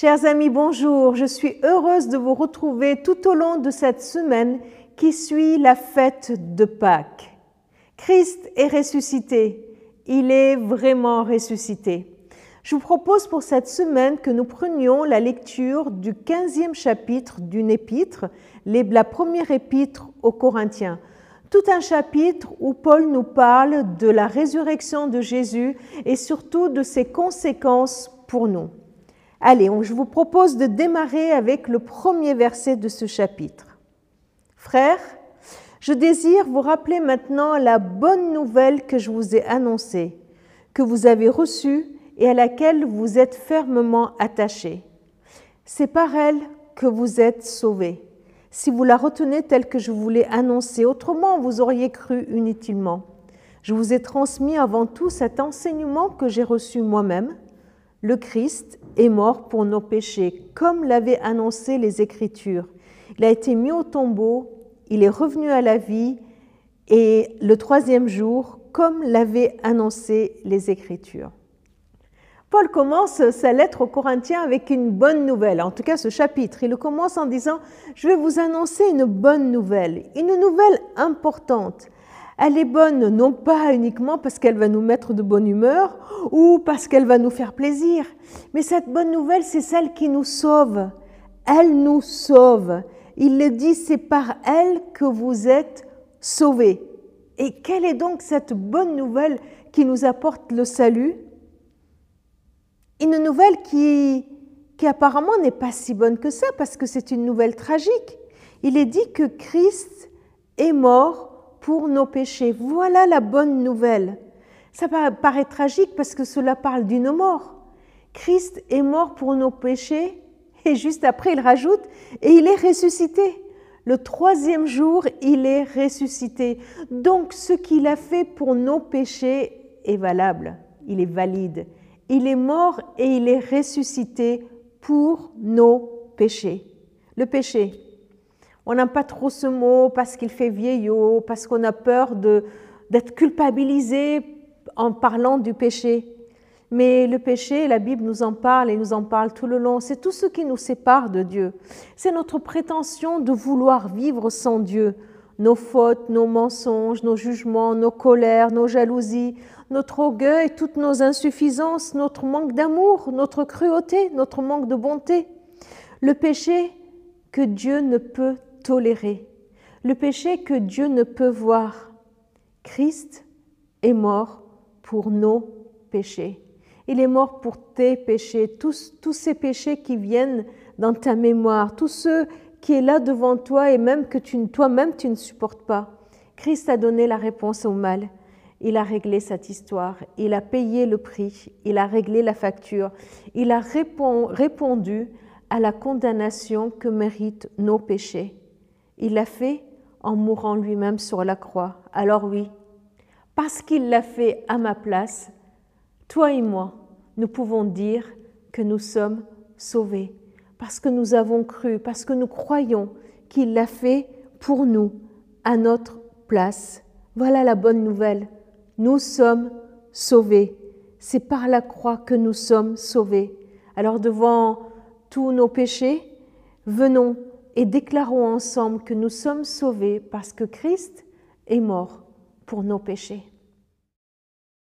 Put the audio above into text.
Chers amis, bonjour. Je suis heureuse de vous retrouver tout au long de cette semaine qui suit la fête de Pâques. Christ est ressuscité. Il est vraiment ressuscité. Je vous propose pour cette semaine que nous prenions la lecture du 15e chapitre d'une épître, la première épître aux Corinthiens. Tout un chapitre où Paul nous parle de la résurrection de Jésus et surtout de ses conséquences pour nous. Allez, je vous propose de démarrer avec le premier verset de ce chapitre. Frères, je désire vous rappeler maintenant la bonne nouvelle que je vous ai annoncée, que vous avez reçue et à laquelle vous êtes fermement attachés. C'est par elle que vous êtes sauvés. Si vous la retenez telle que je vous l'ai annoncée, autrement vous auriez cru inutilement. Je vous ai transmis avant tout cet enseignement que j'ai reçu moi-même. Le Christ est mort pour nos péchés, comme l'avaient annoncé les Écritures. Il a été mis au tombeau, il est revenu à la vie, et le troisième jour, comme l'avaient annoncé les Écritures. Paul commence sa lettre aux Corinthiens avec une bonne nouvelle, en tout cas ce chapitre. Il commence en disant, je vais vous annoncer une bonne nouvelle, une nouvelle importante. Elle est bonne non pas uniquement parce qu'elle va nous mettre de bonne humeur ou parce qu'elle va nous faire plaisir, mais cette bonne nouvelle, c'est celle qui nous sauve. Elle nous sauve. Il le dit, c'est par elle que vous êtes sauvés. Et quelle est donc cette bonne nouvelle qui nous apporte le salut? Une nouvelle qui, qui apparemment n'est pas si bonne que ça parce que c'est une nouvelle tragique. Il est dit que Christ est mort pour nos péchés. Voilà la bonne nouvelle. Ça paraît tragique parce que cela parle d'une mort. Christ est mort pour nos péchés et juste après il rajoute, et il est ressuscité. Le troisième jour, il est ressuscité. Donc ce qu'il a fait pour nos péchés est valable, il est valide. Il est mort et il est ressuscité pour nos péchés. Le péché, on n'aime pas trop ce mot parce qu'il fait vieillot, parce qu'on a peur d'être culpabilisé en parlant du péché. Mais le péché, la Bible nous en parle et nous en parle tout le long. C'est tout ce qui nous sépare de Dieu. C'est notre prétention de vouloir vivre sans Dieu. Nos fautes, nos mensonges, nos jugements, nos colères, nos jalousies, notre orgueil, toutes nos insuffisances, notre manque d'amour, notre cruauté, notre manque de bonté. Le péché que Dieu ne peut tolérer, le péché que Dieu ne peut voir. Christ est mort pour nos péchés. Il est mort pour tes péchés, tous, tous ces péchés qui viennent dans ta mémoire, tous ceux qui est là devant toi et même que toi-même tu ne supportes pas. Christ a donné la réponse au mal. Il a réglé cette histoire, il a payé le prix, il a réglé la facture, il a répondu à la condamnation que méritent nos péchés. Il l'a fait en mourant lui-même sur la croix. Alors oui, parce qu'il l'a fait à ma place, toi et moi, nous pouvons dire que nous sommes sauvés, parce que nous avons cru, parce que nous croyons qu'il l'a fait pour nous, à notre place. Voilà la bonne nouvelle. Nous sommes sauvés. C'est par la croix que nous sommes sauvés. Alors devant tous nos péchés, venons et déclarons ensemble que nous sommes sauvés parce que Christ est mort pour nos péchés.